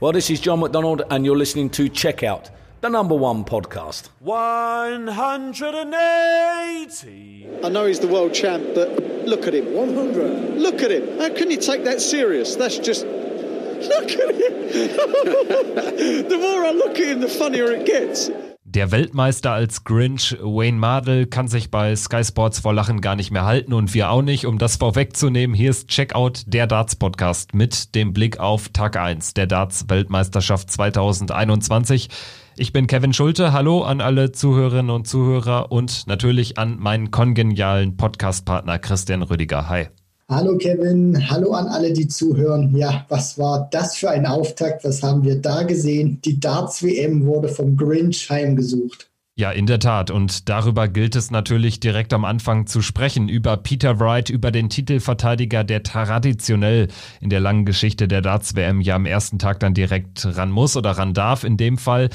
Well, this is John McDonald, and you're listening to Checkout, the number one podcast. 180. I know he's the world champ, but look at him. 100. Look at him. How can you take that serious? That's just. Look at him. the more I look at him, the funnier it gets. Der Weltmeister als Grinch, Wayne Mardell, kann sich bei Sky Sports vor Lachen gar nicht mehr halten und wir auch nicht. Um das vorwegzunehmen, hier ist Checkout, der Darts-Podcast mit dem Blick auf Tag 1 der Darts-Weltmeisterschaft 2021. Ich bin Kevin Schulte. Hallo an alle Zuhörerinnen und Zuhörer und natürlich an meinen kongenialen Podcastpartner Christian Rüdiger. Hi. Hallo Kevin, hallo an alle, die zuhören. Ja, was war das für ein Auftakt? Was haben wir da gesehen? Die Darts-WM wurde vom Grinch heimgesucht. Ja, in der Tat. Und darüber gilt es natürlich direkt am Anfang zu sprechen. Über Peter Wright, über den Titelverteidiger, der traditionell in der langen Geschichte der Darts-WM ja am ersten Tag dann direkt ran muss oder ran darf in dem Fall.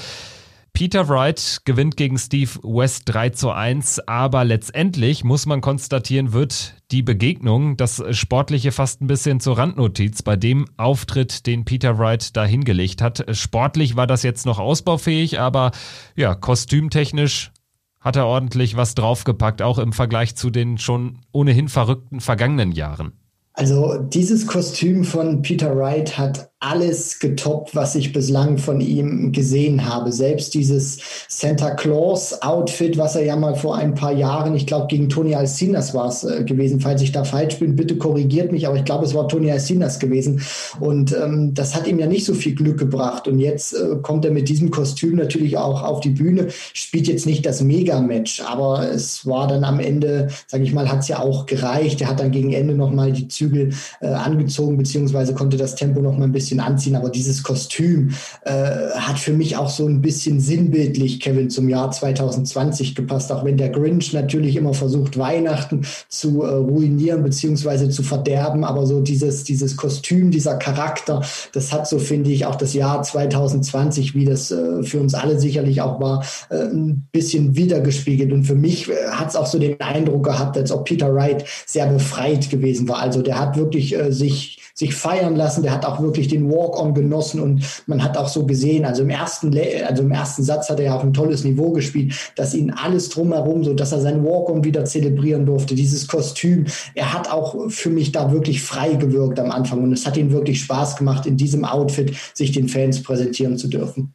Peter Wright gewinnt gegen Steve West 3 zu 1, aber letztendlich muss man konstatieren, wird die Begegnung, das Sportliche fast ein bisschen zur Randnotiz bei dem Auftritt, den Peter Wright da hingelegt hat. Sportlich war das jetzt noch ausbaufähig, aber ja, kostümtechnisch hat er ordentlich was draufgepackt, auch im Vergleich zu den schon ohnehin verrückten vergangenen Jahren. Also dieses Kostüm von Peter Wright hat alles getoppt, was ich bislang von ihm gesehen habe. Selbst dieses Santa Claus Outfit, was er ja mal vor ein paar Jahren, ich glaube gegen Tony Alcinas war es äh, gewesen, falls ich da falsch bin, bitte korrigiert mich, aber ich glaube es war Tony Alcinas gewesen. Und ähm, das hat ihm ja nicht so viel Glück gebracht. Und jetzt äh, kommt er mit diesem Kostüm natürlich auch auf die Bühne, spielt jetzt nicht das Mega-Match, aber es war dann am Ende, sage ich mal, hat es ja auch gereicht. Er hat dann gegen Ende nochmal die Zügel äh, angezogen, beziehungsweise konnte das Tempo noch mal ein bisschen anziehen. Aber dieses Kostüm äh, hat für mich auch so ein bisschen sinnbildlich, Kevin, zum Jahr 2020 gepasst. Auch wenn der Grinch natürlich immer versucht, Weihnachten zu äh, ruinieren, beziehungsweise zu verderben. Aber so dieses, dieses Kostüm, dieser Charakter, das hat so, finde ich, auch das Jahr 2020, wie das äh, für uns alle sicherlich auch war, äh, ein bisschen wiedergespiegelt. Und für mich äh, hat es auch so den Eindruck gehabt, als ob Peter Wright sehr befreit gewesen war. Also der hat wirklich äh, sich, sich feiern lassen. Der hat auch wirklich den Walk-on genossen und man hat auch so gesehen, also im ersten, also im ersten Satz hat er ja auch ein tolles Niveau gespielt, dass ihn alles drumherum, so dass er sein Walk-on wieder zelebrieren durfte, dieses Kostüm. Er hat auch für mich da wirklich frei gewirkt am Anfang und es hat ihm wirklich Spaß gemacht, in diesem Outfit sich den Fans präsentieren zu dürfen.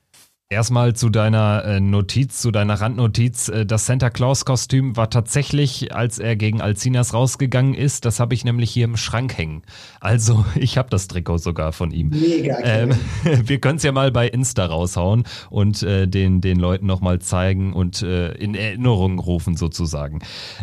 Erstmal zu deiner äh, Notiz, zu deiner Randnotiz. Äh, das Santa Claus-Kostüm war tatsächlich, als er gegen Alcinas rausgegangen ist, das habe ich nämlich hier im Schrank hängen. Also, ich habe das Trikot sogar von ihm. Mega. Ähm, wir können es ja mal bei Insta raushauen und äh, den, den Leuten nochmal zeigen und äh, in Erinnerung rufen sozusagen.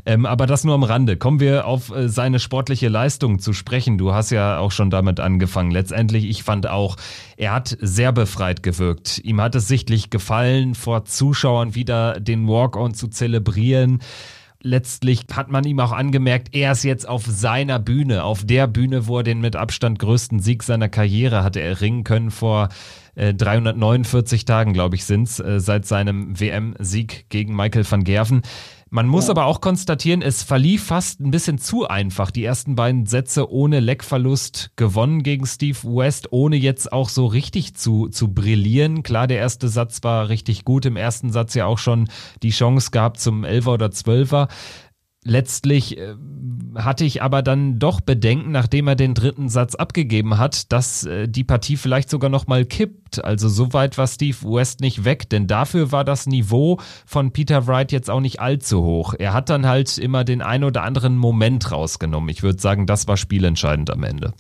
Ähm, aber das nur am Rande. Kommen wir auf äh, seine sportliche Leistung zu sprechen. Du hast ja auch schon damit angefangen. Letztendlich, ich fand auch, er hat sehr befreit gewirkt. Ihm hat es offensichtlich gefallen, vor Zuschauern wieder den Walk-on zu zelebrieren. Letztlich hat man ihm auch angemerkt, er ist jetzt auf seiner Bühne, auf der Bühne, wo er den mit Abstand größten Sieg seiner Karriere hatte erringen können vor äh, 349 Tagen, glaube ich, sind's, äh, seit seinem WM-Sieg gegen Michael van Gerven. Man muss ja. aber auch konstatieren, es verlief fast ein bisschen zu einfach. Die ersten beiden Sätze ohne Leckverlust gewonnen gegen Steve West, ohne jetzt auch so richtig zu, zu brillieren. Klar, der erste Satz war richtig gut. Im ersten Satz ja auch schon die Chance gehabt zum Elfer oder Zwölfer. Letztlich äh, hatte ich aber dann doch Bedenken, nachdem er den dritten Satz abgegeben hat, dass äh, die Partie vielleicht sogar noch mal kippt. Also so weit war Steve West nicht weg, denn dafür war das Niveau von Peter Wright jetzt auch nicht allzu hoch. Er hat dann halt immer den ein oder anderen Moment rausgenommen. Ich würde sagen, das war spielentscheidend am Ende.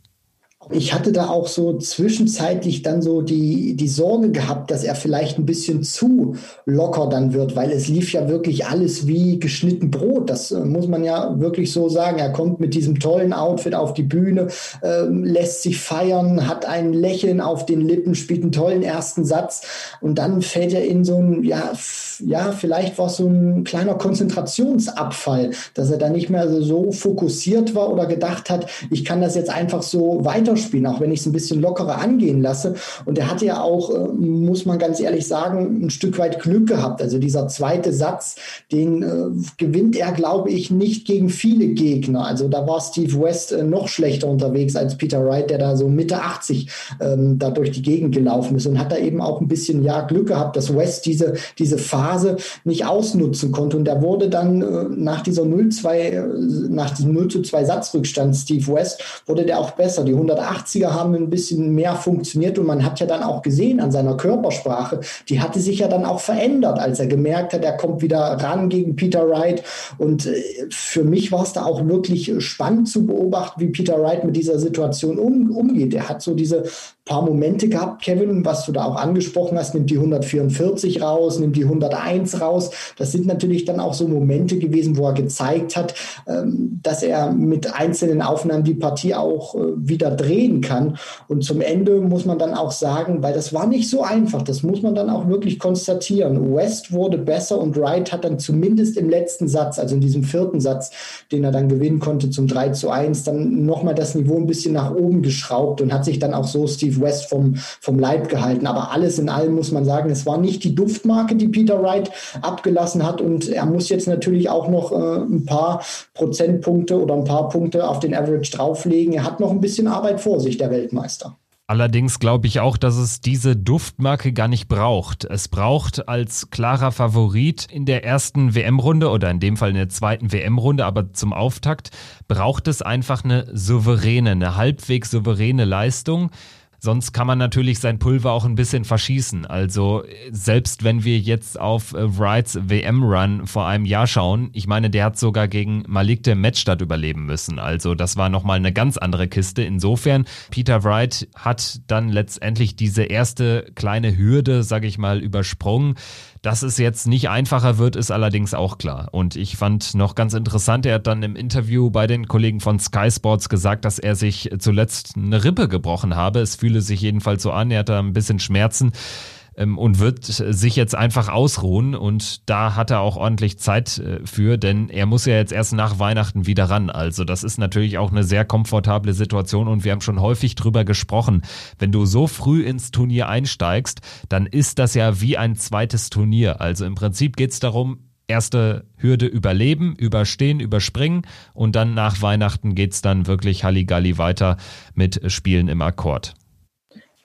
Ich hatte da auch so zwischenzeitlich dann so die, die Sorge gehabt, dass er vielleicht ein bisschen zu locker dann wird, weil es lief ja wirklich alles wie geschnitten Brot. Das äh, muss man ja wirklich so sagen. Er kommt mit diesem tollen Outfit auf die Bühne, äh, lässt sich feiern, hat ein Lächeln auf den Lippen, spielt einen tollen ersten Satz und dann fällt er in so ein, ja, ja, vielleicht war es so ein kleiner Konzentrationsabfall, dass er da nicht mehr so fokussiert war oder gedacht hat, ich kann das jetzt einfach so weiter weiterspielen, auch wenn ich es ein bisschen lockerer angehen lasse. Und er hatte ja auch, äh, muss man ganz ehrlich sagen, ein Stück weit Glück gehabt. Also dieser zweite Satz, den äh, gewinnt er, glaube ich, nicht gegen viele Gegner. Also da war Steve West äh, noch schlechter unterwegs als Peter Wright, der da so Mitte 80 ähm, da durch die Gegend gelaufen ist und hat da eben auch ein bisschen ja Glück gehabt, dass West diese, diese Phase nicht ausnutzen konnte. Und er wurde dann äh, nach dieser 0-2, äh, nach diesem 0 zu 2 Satzrückstand Steve West, wurde der auch besser. Die 180er haben ein bisschen mehr funktioniert und man hat ja dann auch gesehen an seiner Körpersprache, die hatte sich ja dann auch verändert, als er gemerkt hat, er kommt wieder ran gegen Peter Wright. Und äh, für mich war es da auch wirklich spannend zu beobachten, wie Peter Wright mit dieser Situation um, umgeht. Er hat so diese paar Momente gehabt, Kevin, was du da auch angesprochen hast, nimmt die 144 raus, nimmt die 101 raus. Das sind natürlich dann auch so Momente gewesen, wo er gezeigt hat, ähm, dass er mit einzelnen Aufnahmen die Partie auch äh, wieder drehen kann. Und zum Ende muss man dann auch sagen, weil das war nicht so einfach, das muss man dann auch wirklich konstatieren. West wurde besser und Wright hat dann zumindest im letzten Satz, also in diesem vierten Satz, den er dann gewinnen konnte zum 3 zu 1, dann nochmal das Niveau ein bisschen nach oben geschraubt und hat sich dann auch so Steve Steve West vom, vom Leib gehalten. Aber alles in allem muss man sagen, es war nicht die Duftmarke, die Peter Wright abgelassen hat. Und er muss jetzt natürlich auch noch äh, ein paar Prozentpunkte oder ein paar Punkte auf den Average drauflegen. Er hat noch ein bisschen Arbeit vor sich, der Weltmeister. Allerdings glaube ich auch, dass es diese Duftmarke gar nicht braucht. Es braucht als klarer Favorit in der ersten WM-Runde oder in dem Fall in der zweiten WM-Runde, aber zum Auftakt braucht es einfach eine souveräne, eine halbwegs souveräne Leistung. Sonst kann man natürlich sein Pulver auch ein bisschen verschießen. Also selbst wenn wir jetzt auf äh, Wrights WM-Run vor einem Jahr schauen, ich meine, der hat sogar gegen Malik de Matchstadt überleben müssen. Also das war nochmal eine ganz andere Kiste. Insofern, Peter Wright hat dann letztendlich diese erste kleine Hürde, sage ich mal, übersprungen. Dass es jetzt nicht einfacher wird, ist allerdings auch klar. Und ich fand noch ganz interessant, er hat dann im Interview bei den Kollegen von Sky Sports gesagt, dass er sich zuletzt eine Rippe gebrochen habe. Es fühle sich jedenfalls so an, er hat da ein bisschen Schmerzen ähm, und wird sich jetzt einfach ausruhen. Und da hat er auch ordentlich Zeit äh, für, denn er muss ja jetzt erst nach Weihnachten wieder ran. Also das ist natürlich auch eine sehr komfortable Situation und wir haben schon häufig drüber gesprochen. Wenn du so früh ins Turnier einsteigst, dann ist das ja wie ein zweites Turnier. Also im Prinzip geht es darum, erste Hürde überleben, überstehen, überspringen und dann nach Weihnachten geht's dann wirklich Halligalli weiter mit Spielen im Akkord.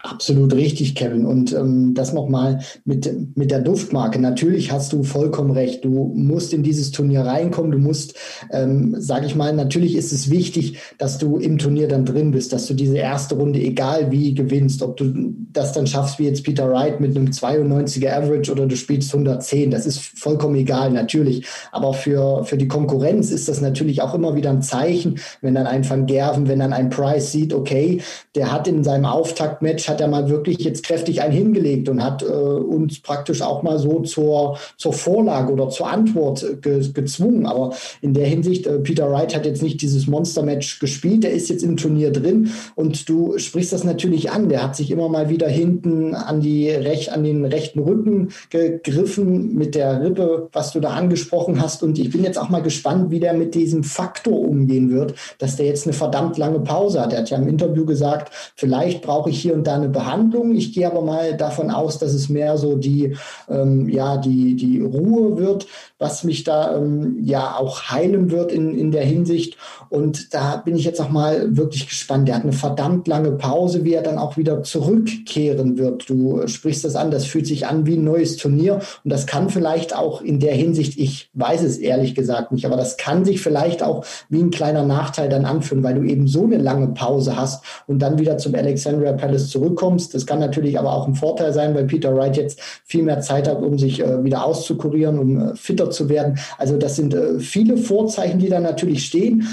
Absolut richtig, Kevin. Und ähm, das nochmal mit, mit der Duftmarke. Natürlich hast du vollkommen recht. Du musst in dieses Turnier reinkommen. Du musst, ähm, sage ich mal, natürlich ist es wichtig, dass du im Turnier dann drin bist, dass du diese erste Runde, egal wie, gewinnst. Ob du das dann schaffst, wie jetzt Peter Wright mit einem 92er Average oder du spielst 110, das ist vollkommen egal, natürlich. Aber für, für die Konkurrenz ist das natürlich auch immer wieder ein Zeichen, wenn dann ein Van Gerven, wenn dann ein Price sieht, okay, der hat in seinem Auftaktmatch hat er mal wirklich jetzt kräftig einen hingelegt und hat äh, uns praktisch auch mal so zur, zur Vorlage oder zur Antwort ge gezwungen. Aber in der Hinsicht, äh, Peter Wright hat jetzt nicht dieses Monster-Match gespielt, der ist jetzt im Turnier drin und du sprichst das natürlich an. Der hat sich immer mal wieder hinten an, die Rech an den rechten Rücken gegriffen mit der Rippe, was du da angesprochen hast. Und ich bin jetzt auch mal gespannt, wie der mit diesem Faktor umgehen wird, dass der jetzt eine verdammt lange Pause hat. Er hat ja im Interview gesagt, vielleicht brauche ich hier und da eine Behandlung. Ich gehe aber mal davon aus, dass es mehr so die, ähm, ja, die, die Ruhe wird, was mich da ähm, ja auch heilen wird in, in der Hinsicht. Und da bin ich jetzt auch mal wirklich gespannt. Der hat eine verdammt lange Pause, wie er dann auch wieder zurückkehren wird. Du sprichst das an, das fühlt sich an wie ein neues Turnier. Und das kann vielleicht auch in der Hinsicht, ich weiß es ehrlich gesagt nicht, aber das kann sich vielleicht auch wie ein kleiner Nachteil dann anfühlen, weil du eben so eine lange Pause hast und dann wieder zum Alexandria Palace zurück zurückkommst. Das kann natürlich aber auch ein Vorteil sein, weil Peter Wright jetzt viel mehr Zeit hat, um sich äh, wieder auszukurieren, um äh, fitter zu werden. Also das sind äh, viele Vorzeichen, die da natürlich stehen.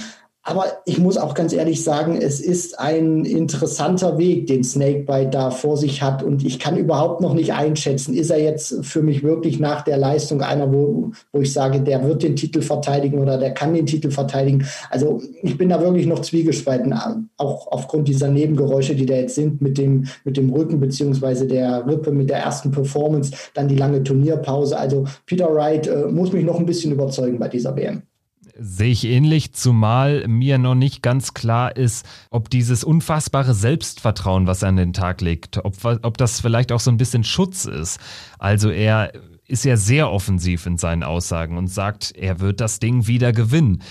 Aber ich muss auch ganz ehrlich sagen, es ist ein interessanter Weg, den Snakebite da vor sich hat. Und ich kann überhaupt noch nicht einschätzen, ist er jetzt für mich wirklich nach der Leistung einer, wo, wo ich sage, der wird den Titel verteidigen oder der kann den Titel verteidigen. Also ich bin da wirklich noch zwiegespalten, auch aufgrund dieser Nebengeräusche, die da jetzt sind mit dem, mit dem Rücken beziehungsweise der Rippe, mit der ersten Performance, dann die lange Turnierpause. Also Peter Wright äh, muss mich noch ein bisschen überzeugen bei dieser WM Sehe ich ähnlich, zumal mir noch nicht ganz klar ist, ob dieses unfassbare Selbstvertrauen, was er an den Tag legt, ob, ob das vielleicht auch so ein bisschen Schutz ist. Also er ist ja sehr offensiv in seinen Aussagen und sagt, er wird das Ding wieder gewinnen.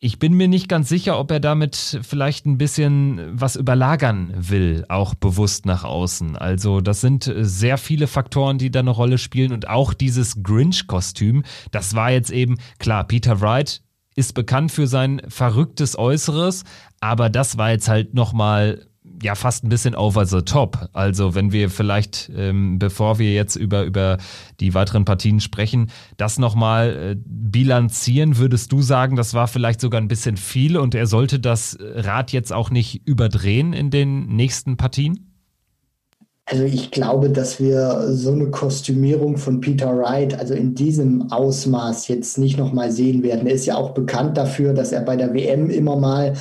Ich bin mir nicht ganz sicher, ob er damit vielleicht ein bisschen was überlagern will, auch bewusst nach außen. Also das sind sehr viele Faktoren, die da eine Rolle spielen und auch dieses Grinch-Kostüm, das war jetzt eben, klar, Peter Wright ist bekannt für sein verrücktes Äußeres, aber das war jetzt halt nochmal ja fast ein bisschen over the top. Also wenn wir vielleicht, ähm, bevor wir jetzt über, über die weiteren Partien sprechen, das nochmal äh, bilanzieren, würdest du sagen, das war vielleicht sogar ein bisschen viel und er sollte das Rad jetzt auch nicht überdrehen in den nächsten Partien? Also ich glaube, dass wir so eine Kostümierung von Peter Wright, also in diesem Ausmaß jetzt nicht nochmal sehen werden. Er ist ja auch bekannt dafür, dass er bei der WM immer mal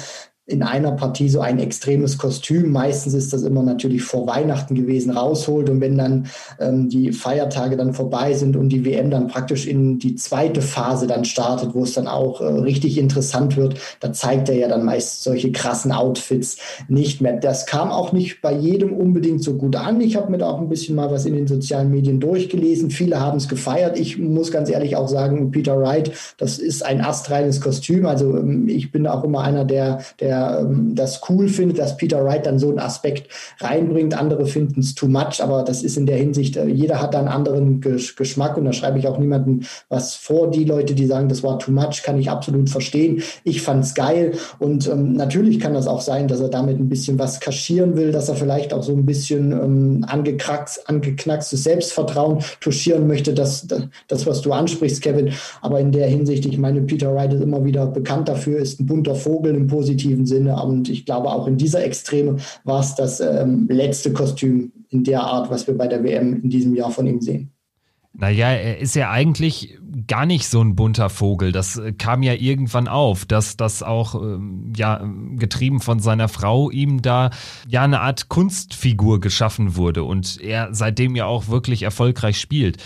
in einer Partie so ein extremes Kostüm, meistens ist das immer natürlich vor Weihnachten gewesen, rausholt und wenn dann ähm, die Feiertage dann vorbei sind und die WM dann praktisch in die zweite Phase dann startet, wo es dann auch äh, richtig interessant wird, da zeigt er ja dann meist solche krassen Outfits nicht mehr. Das kam auch nicht bei jedem unbedingt so gut an. Ich habe mir da auch ein bisschen mal was in den sozialen Medien durchgelesen. Viele haben es gefeiert. Ich muss ganz ehrlich auch sagen, Peter Wright, das ist ein astreines Kostüm. Also ähm, ich bin auch immer einer, der, der der ähm, das cool findet, dass Peter Wright dann so einen Aspekt reinbringt. Andere finden es too much, aber das ist in der Hinsicht, äh, jeder hat da einen anderen Gesch Geschmack und da schreibe ich auch niemandem was vor. Die Leute, die sagen, das war too much, kann ich absolut verstehen. Ich fand es geil und ähm, natürlich kann das auch sein, dass er damit ein bisschen was kaschieren will, dass er vielleicht auch so ein bisschen ähm, angeknackstes Selbstvertrauen touchieren möchte, dass das, was du ansprichst, Kevin. Aber in der Hinsicht, ich meine, Peter Wright ist immer wieder bekannt dafür, ist ein bunter Vogel im positiven Sinne. Und ich glaube, auch in dieser Extreme war es das ähm, letzte Kostüm in der Art, was wir bei der WM in diesem Jahr von ihm sehen. Naja, er ist ja eigentlich gar nicht so ein bunter Vogel. Das äh, kam ja irgendwann auf, dass das auch, ähm, ja, getrieben von seiner Frau ihm da ja eine Art Kunstfigur geschaffen wurde und er seitdem ja auch wirklich erfolgreich spielt.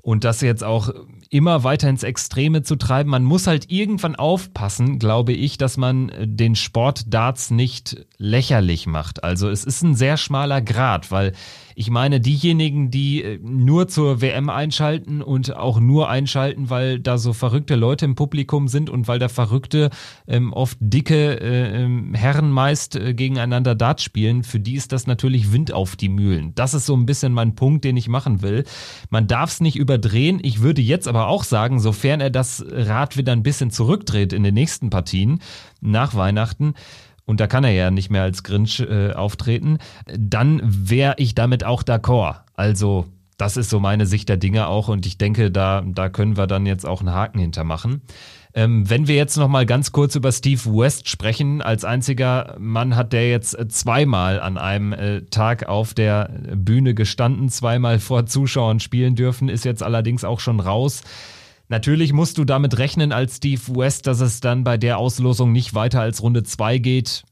Und das jetzt auch immer weiter ins Extreme zu treiben. Man muss halt irgendwann aufpassen, glaube ich, dass man äh, den Sport Darts nicht lächerlich macht. Also es ist ein sehr schmaler Grad, weil ich meine, diejenigen, die äh, nur zur WM einschalten und auch nur einschalten, weil da so verrückte Leute im Publikum sind und weil da verrückte, ähm, oft dicke äh, ähm, Herren meist äh, gegeneinander Dart spielen, für die ist das natürlich Wind auf die Mühlen. Das ist so ein bisschen mein Punkt, den ich machen will. Man darf es nicht überdrehen. Ich würde jetzt aber auch sagen, sofern er das Rad wieder ein bisschen zurückdreht in den nächsten Partien nach Weihnachten, und da kann er ja nicht mehr als Grinch äh, auftreten, dann wäre ich damit auch d'accord. Also das ist so meine Sicht der Dinge auch und ich denke, da, da können wir dann jetzt auch einen Haken hintermachen. Ähm, wenn wir jetzt noch mal ganz kurz über Steve West sprechen, als einziger Mann hat der jetzt zweimal an einem äh, Tag auf der Bühne gestanden, zweimal vor Zuschauern spielen dürfen, ist jetzt allerdings auch schon raus. Natürlich musst du damit rechnen als Steve West, dass es dann bei der Auslosung nicht weiter als Runde 2 geht.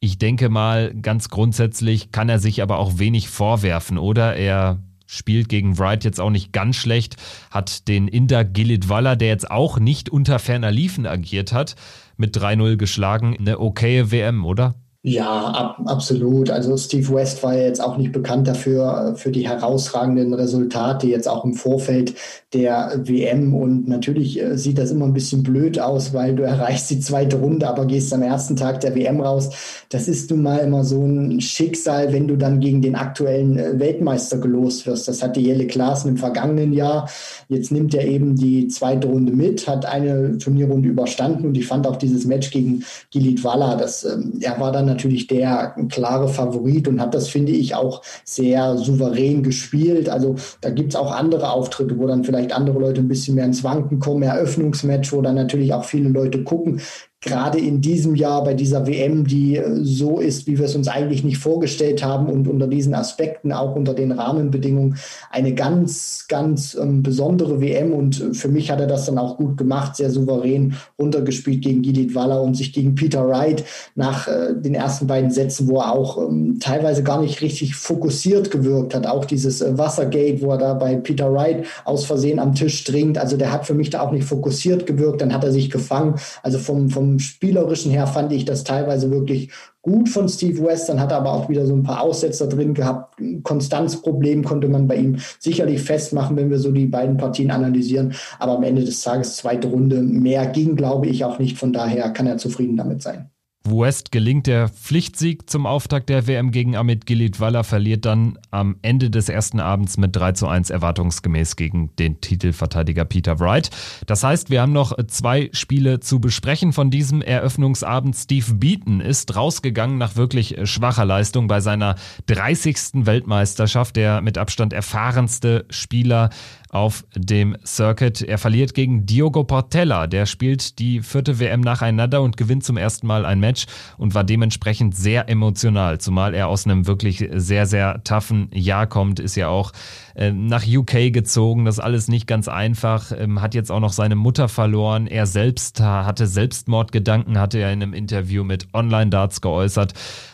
Ich denke mal, ganz grundsätzlich kann er sich aber auch wenig vorwerfen, oder? Er spielt gegen Wright jetzt auch nicht ganz schlecht, hat den Inder Gilid Waller, der jetzt auch nicht unter ferner Liefen agiert hat, mit 3-0 geschlagen. Eine okaye WM, oder? Ja, ab, absolut. Also Steve West war ja jetzt auch nicht bekannt dafür, für die herausragenden Resultate, jetzt auch im Vorfeld der WM. Und natürlich äh, sieht das immer ein bisschen blöd aus, weil du erreichst die zweite Runde, aber gehst am ersten Tag der WM raus. Das ist nun mal immer so ein Schicksal, wenn du dann gegen den aktuellen äh, Weltmeister gelost wirst. Das hatte Jelle Klaassen im vergangenen Jahr. Jetzt nimmt er eben die zweite Runde mit, hat eine Turnierrunde überstanden und ich fand auch dieses Match gegen Gilit Walla, das, ähm, er war dann natürlich der klare Favorit und hat das, finde ich, auch sehr souverän gespielt. Also da gibt es auch andere Auftritte, wo dann vielleicht andere Leute ein bisschen mehr ins Wanken kommen, Eröffnungsmatch, wo dann natürlich auch viele Leute gucken gerade in diesem Jahr bei dieser WM, die so ist, wie wir es uns eigentlich nicht vorgestellt haben und unter diesen Aspekten, auch unter den Rahmenbedingungen, eine ganz, ganz ähm, besondere WM. Und für mich hat er das dann auch gut gemacht, sehr souverän runtergespielt gegen Gidit Waller und sich gegen Peter Wright nach äh, den ersten beiden Sätzen, wo er auch ähm, teilweise gar nicht richtig fokussiert gewirkt hat. Auch dieses äh, Wassergate, wo er da bei Peter Wright aus Versehen am Tisch trinkt. Also der hat für mich da auch nicht fokussiert gewirkt. Dann hat er sich gefangen. Also vom, vom Spielerischen her fand ich das teilweise wirklich gut von Steve West. Dann hat er aber auch wieder so ein paar Aussetzer drin gehabt. Konstanzproblem konnte man bei ihm sicherlich festmachen, wenn wir so die beiden Partien analysieren. Aber am Ende des Tages zweite Runde. Mehr ging, glaube ich, auch nicht. Von daher kann er zufrieden damit sein. West gelingt der Pflichtsieg zum Auftakt der WM gegen Amit Gilitwala, verliert dann am Ende des ersten Abends mit 3 zu 1 erwartungsgemäß gegen den Titelverteidiger Peter Wright. Das heißt, wir haben noch zwei Spiele zu besprechen von diesem Eröffnungsabend. Steve Beaton ist rausgegangen nach wirklich schwacher Leistung bei seiner 30. Weltmeisterschaft, der mit Abstand erfahrenste Spieler auf dem Circuit. Er verliert gegen Diogo Portella. Der spielt die vierte WM nacheinander und gewinnt zum ersten Mal ein Match und war dementsprechend sehr emotional, zumal er aus einem wirklich sehr, sehr toughen Jahr kommt, ist ja auch äh, nach UK gezogen. Das alles nicht ganz einfach. Ähm, hat jetzt auch noch seine Mutter verloren. Er selbst hatte Selbstmordgedanken, hatte er in einem Interview mit Online Darts geäußert.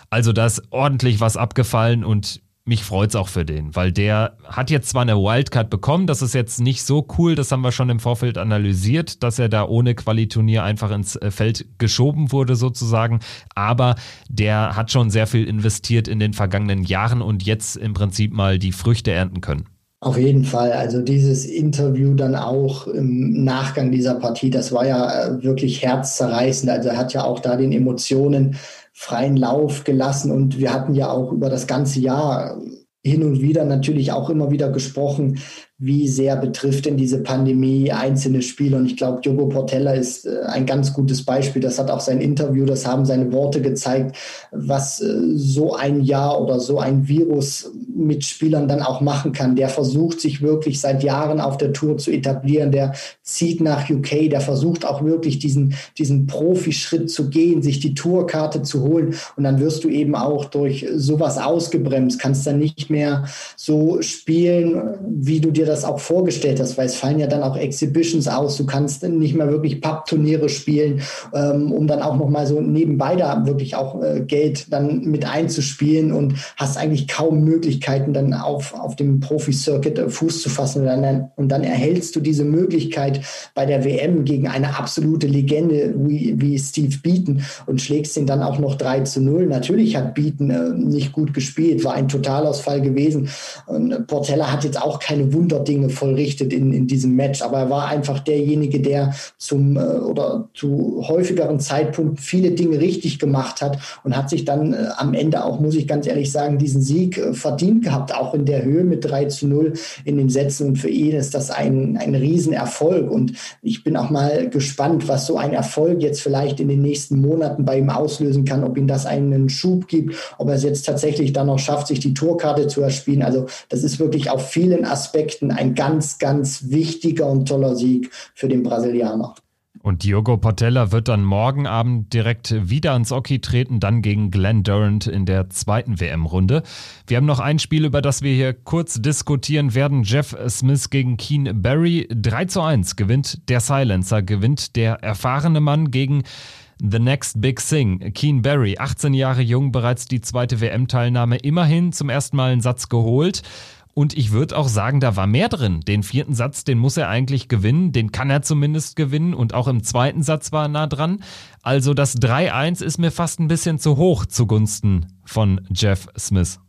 Also da ist ordentlich was abgefallen und mich freut's auch für den, weil der hat jetzt zwar eine Wildcard bekommen, das ist jetzt nicht so cool, das haben wir schon im Vorfeld analysiert, dass er da ohne Qualiturnier einfach ins äh, Feld geschoben wurde sozusagen, aber der hat schon sehr viel investiert in den vergangenen Jahren und jetzt im Prinzip mal die Früchte ernten können. Auf jeden Fall. Also dieses Interview dann auch im Nachgang dieser Partie, das war ja äh, wirklich herzzerreißend. Also er hat ja auch da den Emotionen freien Lauf gelassen. Und wir hatten ja auch über das ganze Jahr hin und wieder natürlich auch immer wieder gesprochen, wie sehr betrifft denn diese Pandemie einzelne Spieler. Und ich glaube, Jogo Portella ist äh, ein ganz gutes Beispiel. Das hat auch sein Interview, das haben seine Worte gezeigt, was äh, so ein Jahr oder so ein Virus mit Spielern dann auch machen kann. Der versucht sich wirklich seit Jahren auf der Tour zu etablieren. Der zieht nach UK, der versucht auch wirklich diesen, diesen Profischritt zu gehen, sich die Tourkarte zu holen. Und dann wirst du eben auch durch sowas ausgebremst, kannst dann nicht mehr so spielen, wie du dir das auch vorgestellt hast, weil es fallen ja dann auch Exhibitions aus. Du kannst nicht mehr wirklich Pappturniere spielen, ähm, um dann auch nochmal so nebenbei da wirklich auch äh, Geld dann mit einzuspielen und hast eigentlich kaum Möglichkeiten, dann auf, auf dem Profi-Circuit äh, Fuß zu fassen. Und dann, und dann erhältst du diese Möglichkeit bei der WM gegen eine absolute Legende wie, wie Steve Beaton und schlägst ihn dann auch noch 3 zu 0. Natürlich hat Beaton äh, nicht gut gespielt, war ein Totalausfall gewesen. Und Portella hat jetzt auch keine Wunder Dinge vollrichtet in, in diesem Match, aber er war einfach derjenige, der zum äh, oder zu häufigeren Zeitpunkten viele Dinge richtig gemacht hat und hat sich dann äh, am Ende auch, muss ich ganz ehrlich sagen, diesen Sieg äh, verdient gehabt, auch in der Höhe mit 3 zu 0 in den Sätzen. Und für ihn ist das ein, ein Riesenerfolg. Und ich bin auch mal gespannt, was so ein Erfolg jetzt vielleicht in den nächsten Monaten bei ihm auslösen kann, ob ihm das einen Schub gibt, ob er es jetzt tatsächlich dann noch schafft, sich die Tourkarte zu erspielen. Also das ist wirklich auf vielen Aspekten ein ganz, ganz wichtiger und toller Sieg für den Brasilianer. Und Diogo Portella wird dann morgen Abend direkt wieder ans Oki treten, dann gegen Glenn Durant in der zweiten WM-Runde. Wir haben noch ein Spiel, über das wir hier kurz diskutieren werden. Jeff Smith gegen Keen Barry. 3 zu 1 gewinnt der Silencer, gewinnt der erfahrene Mann gegen The Next Big Thing. Keen Barry, 18 Jahre jung, bereits die zweite WM-Teilnahme, immerhin zum ersten Mal einen Satz geholt. Und ich würde auch sagen, da war mehr drin. Den vierten Satz, den muss er eigentlich gewinnen. Den kann er zumindest gewinnen. Und auch im zweiten Satz war er nah dran. Also das 3-1 ist mir fast ein bisschen zu hoch zugunsten von Jeff Smith.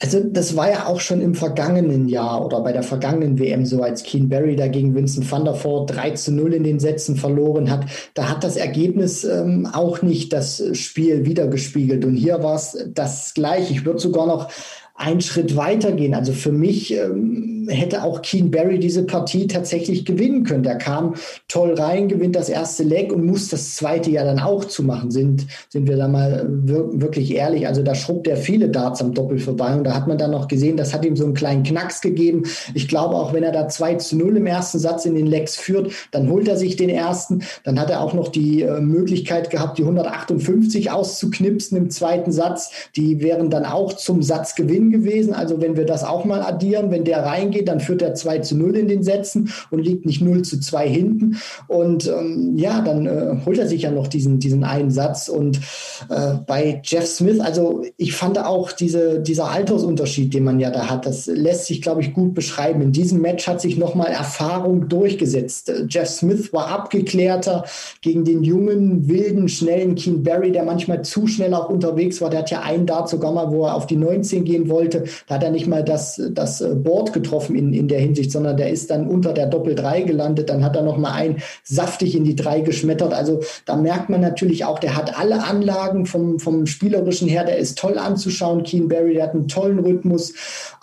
Also das war ja auch schon im vergangenen Jahr oder bei der vergangenen WM so, als Keen Barry dagegen Vincent van der Voort 3 zu 0 in den Sätzen verloren hat. Da hat das Ergebnis ähm, auch nicht das Spiel wiedergespiegelt. Und hier war es das gleiche. Ich würde sogar noch einen Schritt weitergehen. Also für mich ähm, hätte auch Keen Barry diese Partie tatsächlich gewinnen können. Der kam toll rein, gewinnt das erste Leg und muss das zweite ja dann auch zumachen. Sind, sind wir da mal wirklich ehrlich? Also da schrubbt er viele Darts am Doppel vorbei und da hat man dann noch gesehen, das hat ihm so einen kleinen Knacks gegeben. Ich glaube auch, wenn er da 2 zu 0 im ersten Satz in den Legs führt, dann holt er sich den ersten. Dann hat er auch noch die äh, Möglichkeit gehabt, die 158 auszuknipsen im zweiten Satz. Die wären dann auch zum Satzgewinn gewesen. Also wenn wir das auch mal addieren, wenn der reingeht, dann führt er 2 zu 0 in den Sätzen und liegt nicht 0 zu 2 hinten. Und ähm, ja, dann äh, holt er sich ja noch diesen, diesen einen Satz. Und äh, bei Jeff Smith, also ich fand auch diese, dieser Altersunterschied, den man ja da hat, das lässt sich, glaube ich, gut beschreiben. In diesem Match hat sich nochmal Erfahrung durchgesetzt. Jeff Smith war abgeklärter gegen den jungen, wilden, schnellen Keen Barry, der manchmal zu schnell auch unterwegs war. Der hat ja einen Dart sogar mal, wo er auf die 19 gehen wollte. Da hat er nicht mal das, das äh, Board getroffen in, in der Hinsicht, sondern der ist dann unter der Doppel-3 gelandet. Dann hat er noch mal ein saftig in die 3 geschmettert. Also da merkt man natürlich auch, der hat alle Anlagen vom, vom Spielerischen her. Der ist toll anzuschauen. Keen Barry, der hat einen tollen Rhythmus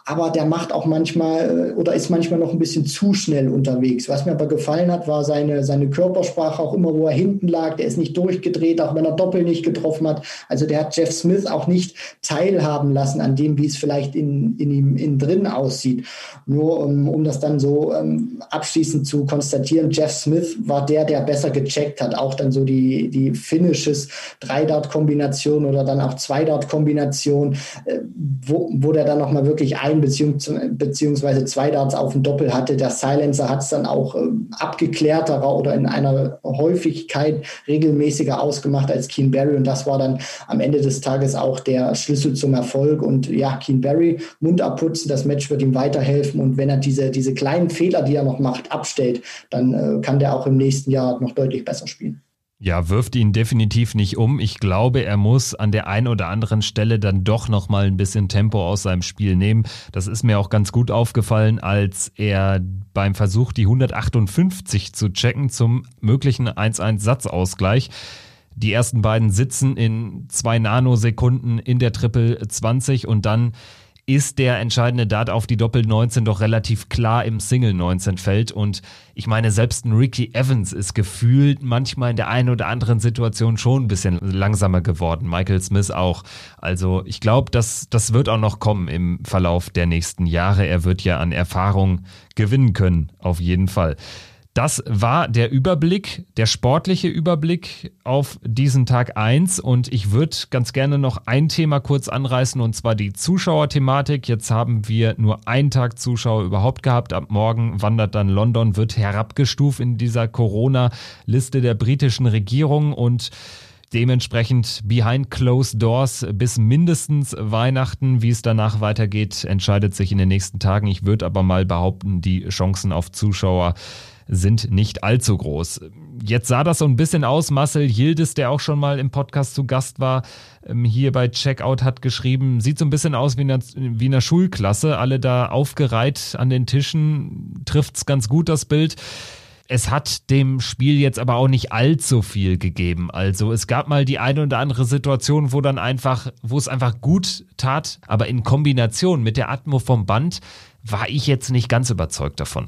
aber der macht auch manchmal äh, oder ist manchmal noch ein bisschen zu schnell unterwegs. Was mir aber gefallen hat, war seine, seine Körpersprache auch immer, wo er hinten lag. Der ist nicht durchgedreht, auch wenn er Doppel nicht getroffen hat. Also der hat Jeff Smith auch nicht teilhaben lassen an dem, wie es vielleicht in, in ihm innen drin aussieht. Nur um, um das dann so ähm, abschließend zu konstatieren, Jeff Smith war der, der besser gecheckt hat. Auch dann so die, die Finishes, Drei-Dart-Kombination oder dann auch Zwei-Dart-Kombination, äh, wo, wo der dann nochmal wirklich ein ein beziehungs beziehungsweise zwei Darts auf dem Doppel hatte. Der Silencer hat es dann auch äh, abgeklärter oder in einer Häufigkeit regelmäßiger ausgemacht als Keen Barry und das war dann am Ende des Tages auch der Schlüssel zum Erfolg und ja, Keen Barry, Mund abputzen, das Match wird ihm weiterhelfen und wenn er diese, diese kleinen Fehler, die er noch macht, abstellt, dann äh, kann der auch im nächsten Jahr noch deutlich besser spielen. Ja, wirft ihn definitiv nicht um. Ich glaube, er muss an der einen oder anderen Stelle dann doch noch mal ein bisschen Tempo aus seinem Spiel nehmen. Das ist mir auch ganz gut aufgefallen, als er beim Versuch, die 158 zu checken zum möglichen 1-1-Satzausgleich die ersten beiden sitzen in zwei Nanosekunden in der Triple 20 und dann ist der entscheidende Dart auf die Doppel 19 doch relativ klar im Single 19 fällt. Und ich meine, selbst ein Ricky Evans ist gefühlt manchmal in der einen oder anderen Situation schon ein bisschen langsamer geworden. Michael Smith auch. Also ich glaube, das, das wird auch noch kommen im Verlauf der nächsten Jahre. Er wird ja an Erfahrung gewinnen können, auf jeden Fall. Das war der Überblick, der sportliche Überblick auf diesen Tag 1 und ich würde ganz gerne noch ein Thema kurz anreißen und zwar die Zuschauerthematik. Jetzt haben wir nur einen Tag Zuschauer überhaupt gehabt. Ab morgen wandert dann London, wird herabgestuft in dieser Corona-Liste der britischen Regierung und Dementsprechend behind closed doors bis mindestens Weihnachten. Wie es danach weitergeht, entscheidet sich in den nächsten Tagen. Ich würde aber mal behaupten, die Chancen auf Zuschauer sind nicht allzu groß. Jetzt sah das so ein bisschen aus. Marcel Yildiz, der auch schon mal im Podcast zu Gast war, ähm, hier bei Checkout hat geschrieben, sieht so ein bisschen aus wie in einer, wie in einer Schulklasse. Alle da aufgereiht an den Tischen. Trifft's ganz gut, das Bild. Es hat dem Spiel jetzt aber auch nicht allzu viel gegeben. Also es gab mal die eine oder andere Situation, wo dann einfach, wo es einfach gut tat, aber in Kombination mit der Atmo vom Band war ich jetzt nicht ganz überzeugt davon.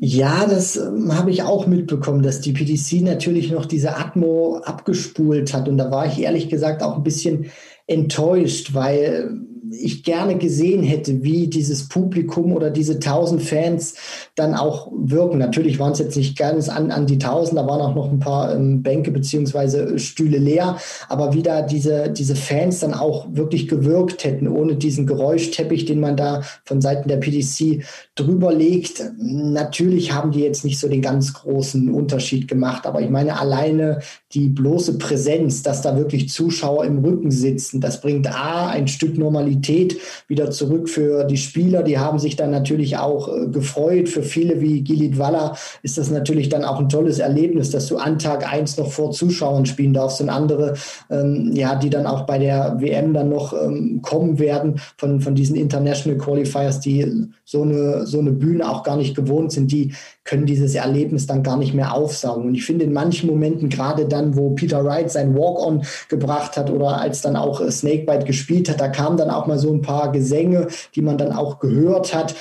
Ja, das ähm, habe ich auch mitbekommen, dass die PDC natürlich noch diese Atmo abgespult hat. Und da war ich ehrlich gesagt auch ein bisschen enttäuscht, weil ich gerne gesehen hätte, wie dieses Publikum oder diese tausend Fans dann auch wirken. Natürlich waren es jetzt nicht ganz an, an die tausend, da waren auch noch ein paar ähm, Bänke beziehungsweise Stühle leer, aber wie da diese, diese Fans dann auch wirklich gewirkt hätten, ohne diesen Geräuschteppich, den man da von Seiten der PDC drüber legt. Natürlich haben die jetzt nicht so den ganz großen Unterschied gemacht, aber ich meine, alleine die bloße Präsenz, dass da wirklich Zuschauer im Rücken sitzen, das bringt A, ein Stück Normalität wieder zurück für die Spieler. Die haben sich dann natürlich auch äh, gefreut. Für viele wie Gilit Walla ist das natürlich dann auch ein tolles Erlebnis, dass du an Tag eins noch vor Zuschauern spielen darfst und andere, ähm, ja, die dann auch bei der WM dann noch ähm, kommen werden von, von diesen International Qualifiers, die so eine, so eine Bühne auch gar nicht gewohnt sind, die können dieses Erlebnis dann gar nicht mehr aufsaugen. Und ich finde in manchen Momenten, gerade dann, wo Peter Wright sein Walk-on gebracht hat oder als dann auch Snakebite gespielt hat, da kamen dann auch mal so ein paar Gesänge, die man dann auch gehört hat.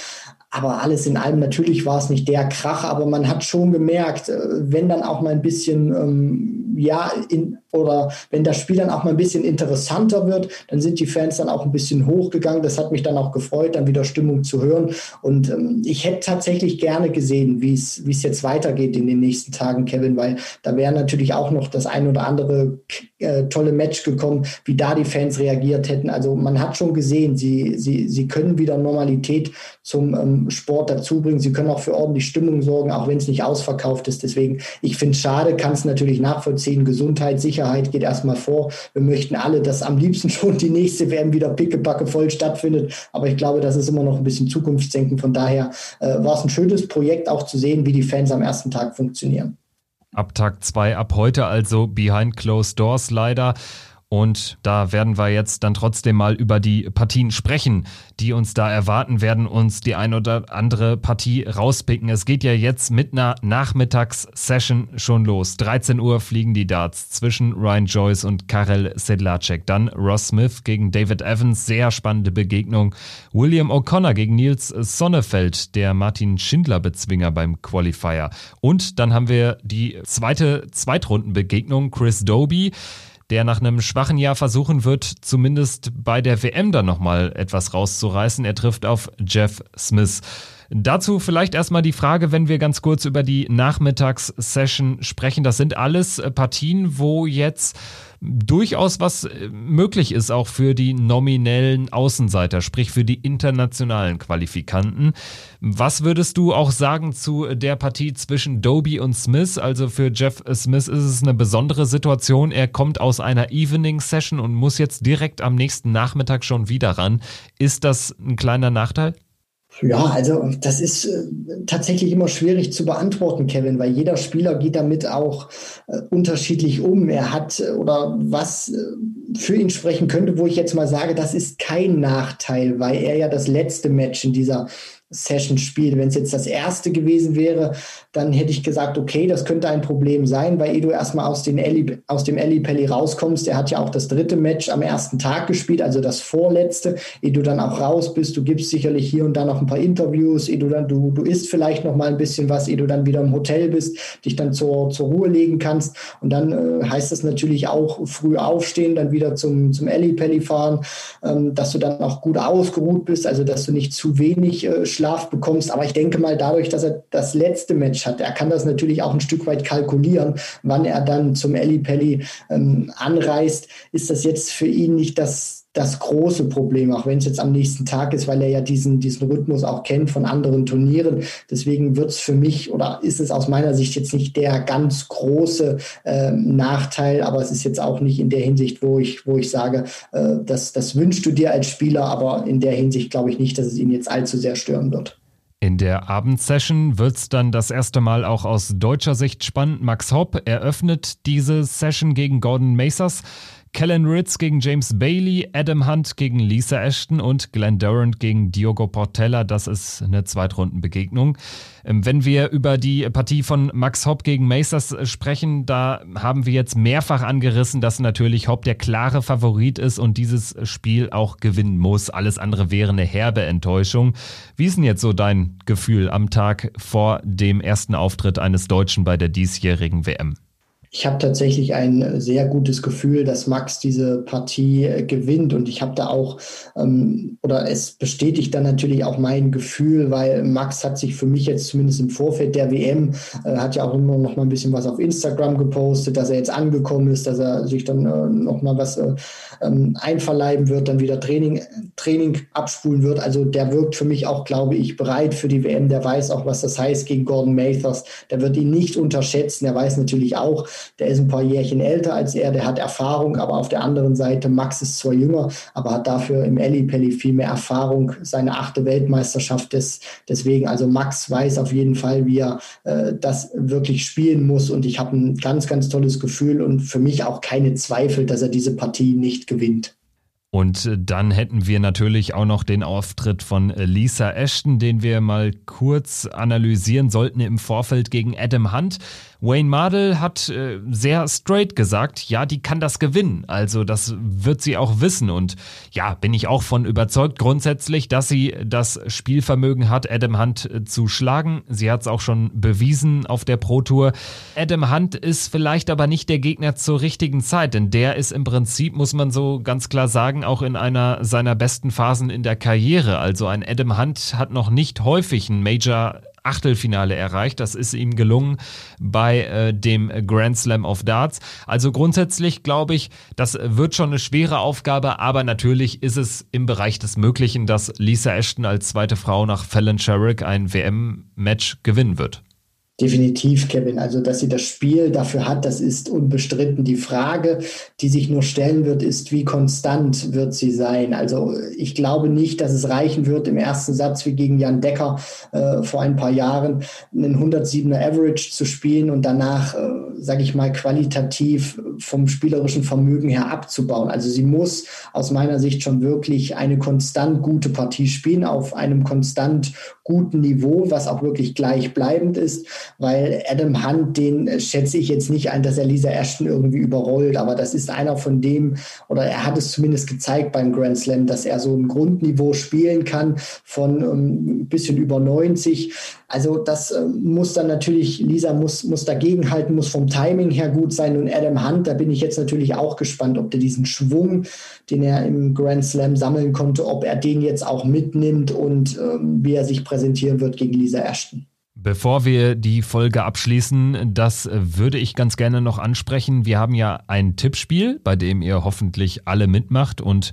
Aber alles in allem, natürlich war es nicht der Krach, aber man hat schon gemerkt, äh, wenn dann auch mal ein bisschen, ähm, ja, in, oder wenn das Spiel dann auch mal ein bisschen interessanter wird, dann sind die Fans dann auch ein bisschen hochgegangen. Das hat mich dann auch gefreut, dann wieder Stimmung zu hören. Und ähm, ich hätte tatsächlich gerne gesehen, wie es jetzt weitergeht in den nächsten Tagen, Kevin, weil da wäre natürlich auch noch das ein oder andere äh, tolle Match gekommen, wie da die Fans reagiert hätten. Also man hat schon gesehen, sie, sie, sie können wieder Normalität zum ähm, Sport dazubringen. Sie können auch für ordentlich Stimmung sorgen, auch wenn es nicht ausverkauft ist. Deswegen, ich finde es schade, kann es natürlich nachvollziehen. Gesundheit, Sicherheit Sicherheit geht erstmal vor. Wir möchten alle, dass am liebsten schon die nächste WM wieder pickepacke voll stattfindet. Aber ich glaube, das ist immer noch ein bisschen Zukunftsdenken. Von daher äh, war es ein schönes Projekt, auch zu sehen, wie die Fans am ersten Tag funktionieren. Ab Tag 2, ab heute also behind closed doors leider. Und da werden wir jetzt dann trotzdem mal über die Partien sprechen, die uns da erwarten, werden uns die ein oder andere Partie rauspicken. Es geht ja jetzt mit einer Nachmittagssession schon los. 13 Uhr fliegen die Darts zwischen Ryan Joyce und Karel Sedlacek. Dann Ross Smith gegen David Evans, sehr spannende Begegnung. William O'Connor gegen Nils Sonnefeld, der Martin Schindler-Bezwinger beim Qualifier. Und dann haben wir die zweite Zweitrundenbegegnung, Chris Doby der nach einem schwachen Jahr versuchen wird, zumindest bei der WM dann nochmal etwas rauszureißen. Er trifft auf Jeff Smith. Dazu vielleicht erstmal die Frage, wenn wir ganz kurz über die Nachmittagssession sprechen. Das sind alles äh, Partien, wo jetzt durchaus was äh, möglich ist, auch für die nominellen Außenseiter, sprich für die internationalen Qualifikanten. Was würdest du auch sagen zu der Partie zwischen Doby und Smith? Also für Jeff Smith ist es eine besondere Situation. Er kommt aus einer Evening Session und muss jetzt direkt am nächsten Nachmittag schon wieder ran. Ist das ein kleiner Nachteil? Ja, also das ist äh, tatsächlich immer schwierig zu beantworten, Kevin, weil jeder Spieler geht damit auch äh, unterschiedlich um. Er hat äh, oder was äh, für ihn sprechen könnte, wo ich jetzt mal sage, das ist kein Nachteil, weil er ja das letzte Match in dieser Session spielt. Wenn es jetzt das erste gewesen wäre, dann hätte ich gesagt, okay, das könnte ein Problem sein, weil eh du erstmal aus, den Ellie, aus dem Ellie Pelli rauskommst. Er hat ja auch das dritte Match am ersten Tag gespielt, also das vorletzte, ehe du dann auch raus bist. Du gibst sicherlich hier und da noch ein paar Interviews, ehe du dann, du, du isst vielleicht noch mal ein bisschen was, ehe du dann wieder im Hotel bist, dich dann zur, zur Ruhe legen kannst. Und dann äh, heißt das natürlich auch früh aufstehen, dann wieder zum, zum Ellie Pelli fahren, ähm, dass du dann auch gut ausgeruht bist, also dass du nicht zu wenig äh, Schlaf bekommst. Aber ich denke mal, dadurch, dass er das letzte Match hat. Er kann das natürlich auch ein Stück weit kalkulieren, wann er dann zum Pelli ähm, anreist. Ist das jetzt für ihn nicht das das große Problem, auch wenn es jetzt am nächsten Tag ist, weil er ja diesen, diesen Rhythmus auch kennt von anderen Turnieren. Deswegen wird es für mich oder ist es aus meiner Sicht jetzt nicht der ganz große äh, Nachteil, aber es ist jetzt auch nicht in der Hinsicht, wo ich, wo ich sage, äh, das, das wünschst du dir als Spieler, aber in der Hinsicht glaube ich nicht, dass es ihn jetzt allzu sehr stören wird. In der Abendsession wird es dann das erste Mal auch aus deutscher Sicht spannend. Max Hopp eröffnet diese Session gegen Gordon Macers. Kellen Ritz gegen James Bailey, Adam Hunt gegen Lisa Ashton und Glenn Durant gegen Diogo Portella. Das ist eine Zweitrundenbegegnung. Ähm, wenn wir über die Partie von Max Hopp gegen Macers sprechen, da haben wir jetzt mehrfach angerissen, dass natürlich Hopp der klare Favorit ist und dieses Spiel auch gewinnen muss. Alles andere wäre eine herbe Enttäuschung. Wie ist denn jetzt so dein Gefühl am Tag vor dem ersten Auftritt eines Deutschen bei der diesjährigen WM? Ich habe tatsächlich ein sehr gutes Gefühl, dass Max diese Partie äh, gewinnt und ich habe da auch, ähm, oder es bestätigt dann natürlich auch mein Gefühl, weil Max hat sich für mich jetzt zumindest im Vorfeld der WM, äh, hat ja auch immer noch mal ein bisschen was auf Instagram gepostet, dass er jetzt angekommen ist, dass er sich dann äh, noch mal was äh, ähm, einverleiben wird, dann wieder Training, Training abspulen wird. Also der wirkt für mich auch, glaube ich, bereit für die WM. Der weiß auch, was das heißt gegen Gordon Mathers. Der wird ihn nicht unterschätzen. Er weiß natürlich auch, der ist ein paar Jährchen älter als er, der hat Erfahrung, aber auf der anderen Seite, Max ist zwar jünger, aber hat dafür im Pelli viel mehr Erfahrung, seine achte Weltmeisterschaft. Des, deswegen, also Max weiß auf jeden Fall, wie er äh, das wirklich spielen muss und ich habe ein ganz, ganz tolles Gefühl und für mich auch keine Zweifel, dass er diese Partie nicht gewinnt. Und äh, dann hätten wir natürlich auch noch den Auftritt von äh, Lisa Ashton, den wir mal kurz analysieren sollten im Vorfeld gegen Adam Hunt. Wayne Mardell hat äh, sehr straight gesagt, ja, die kann das gewinnen. Also das wird sie auch wissen. Und ja, bin ich auch von überzeugt grundsätzlich, dass sie das Spielvermögen hat, Adam Hunt äh, zu schlagen. Sie hat es auch schon bewiesen auf der Pro Tour. Adam Hunt ist vielleicht aber nicht der Gegner zur richtigen Zeit, denn der ist im Prinzip, muss man so ganz klar sagen, auch in einer seiner besten Phasen in der Karriere. Also ein Adam Hunt hat noch nicht häufig ein Major Achtelfinale erreicht. Das ist ihm gelungen bei äh, dem Grand Slam of Darts. Also grundsätzlich glaube ich, das wird schon eine schwere Aufgabe, aber natürlich ist es im Bereich des Möglichen, dass Lisa Ashton als zweite Frau nach Fallon Sherrick ein WM-Match gewinnen wird. Definitiv, Kevin. Also, dass sie das Spiel dafür hat, das ist unbestritten. Die Frage, die sich nur stellen wird, ist, wie konstant wird sie sein? Also, ich glaube nicht, dass es reichen wird, im ersten Satz wie gegen Jan Decker äh, vor ein paar Jahren einen 107er Average zu spielen und danach, äh, sage ich mal, qualitativ vom spielerischen Vermögen her abzubauen. Also, sie muss aus meiner Sicht schon wirklich eine konstant gute Partie spielen auf einem konstant guten Niveau, was auch wirklich gleichbleibend ist weil Adam Hunt, den schätze ich jetzt nicht ein, dass er Lisa Ashton irgendwie überrollt, aber das ist einer von dem, oder er hat es zumindest gezeigt beim Grand Slam, dass er so ein Grundniveau spielen kann von ähm, ein bisschen über 90. Also das äh, muss dann natürlich, Lisa muss, muss dagegenhalten, muss vom Timing her gut sein und Adam Hunt, da bin ich jetzt natürlich auch gespannt, ob der diesen Schwung, den er im Grand Slam sammeln konnte, ob er den jetzt auch mitnimmt und ähm, wie er sich präsentieren wird gegen Lisa Ashton. Bevor wir die Folge abschließen, das würde ich ganz gerne noch ansprechen. Wir haben ja ein Tippspiel, bei dem ihr hoffentlich alle mitmacht und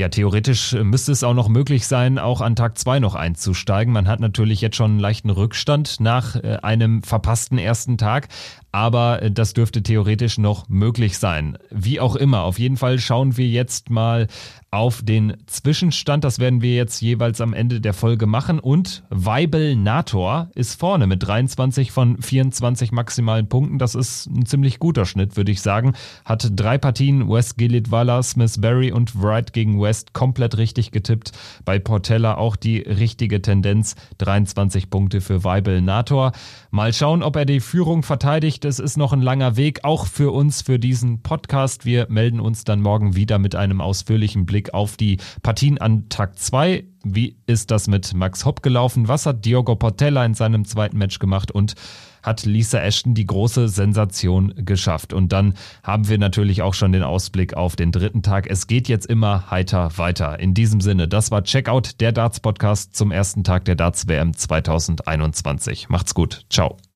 ja, theoretisch müsste es auch noch möglich sein, auch an Tag zwei noch einzusteigen. Man hat natürlich jetzt schon einen leichten Rückstand nach äh, einem verpassten ersten Tag, aber äh, das dürfte theoretisch noch möglich sein. Wie auch immer, auf jeden Fall schauen wir jetzt mal auf den Zwischenstand. Das werden wir jetzt jeweils am Ende der Folge machen. Und Weibel Nator ist vorne mit 23 von 24 maximalen Punkten. Das ist ein ziemlich guter Schnitt, würde ich sagen. Hat drei Partien West Gilead Walla, Smith Berry und Wright gegen West komplett richtig getippt. Bei Portella auch die richtige Tendenz. 23 Punkte für Weibel Nator. Mal schauen, ob er die Führung verteidigt. Es ist noch ein langer Weg, auch für uns, für diesen Podcast. Wir melden uns dann morgen wieder mit einem ausführlichen Blick Blick auf die Partien an Tag 2. Wie ist das mit Max Hopp gelaufen? Was hat Diogo Portella in seinem zweiten Match gemacht? Und hat Lisa Ashton die große Sensation geschafft. Und dann haben wir natürlich auch schon den Ausblick auf den dritten Tag. Es geht jetzt immer heiter weiter. In diesem Sinne, das war Checkout, der Darts Podcast zum ersten Tag der Darts WM 2021. Macht's gut. Ciao.